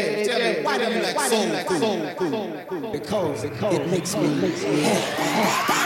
Jay, Jay, why do you like soul food? Because, because it makes me happy.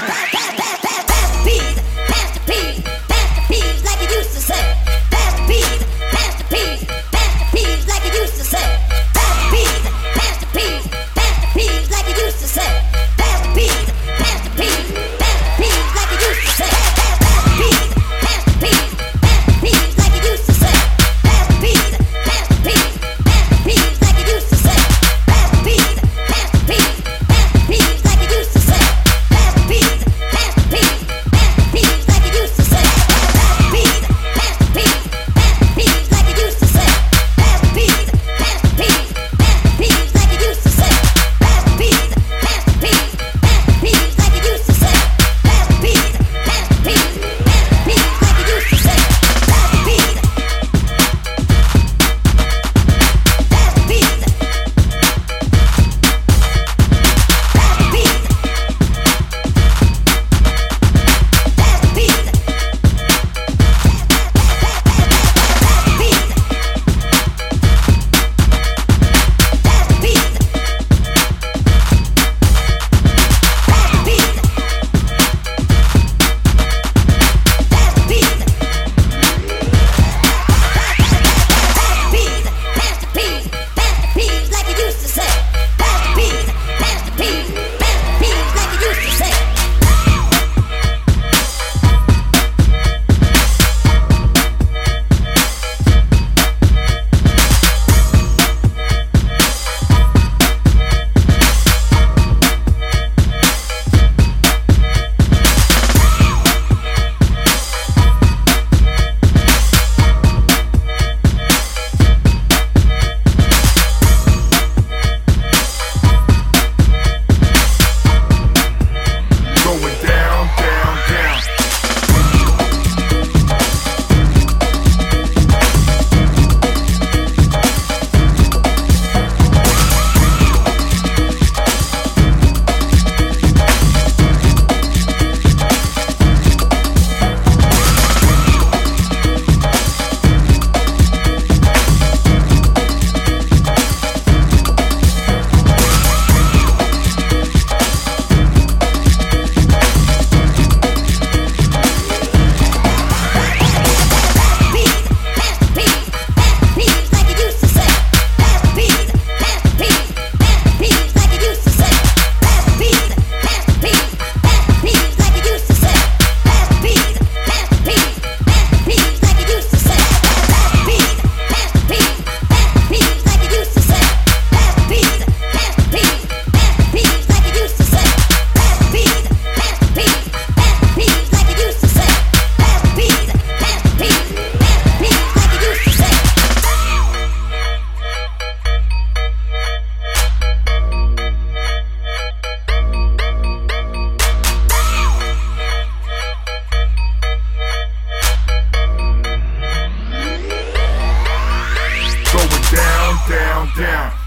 down.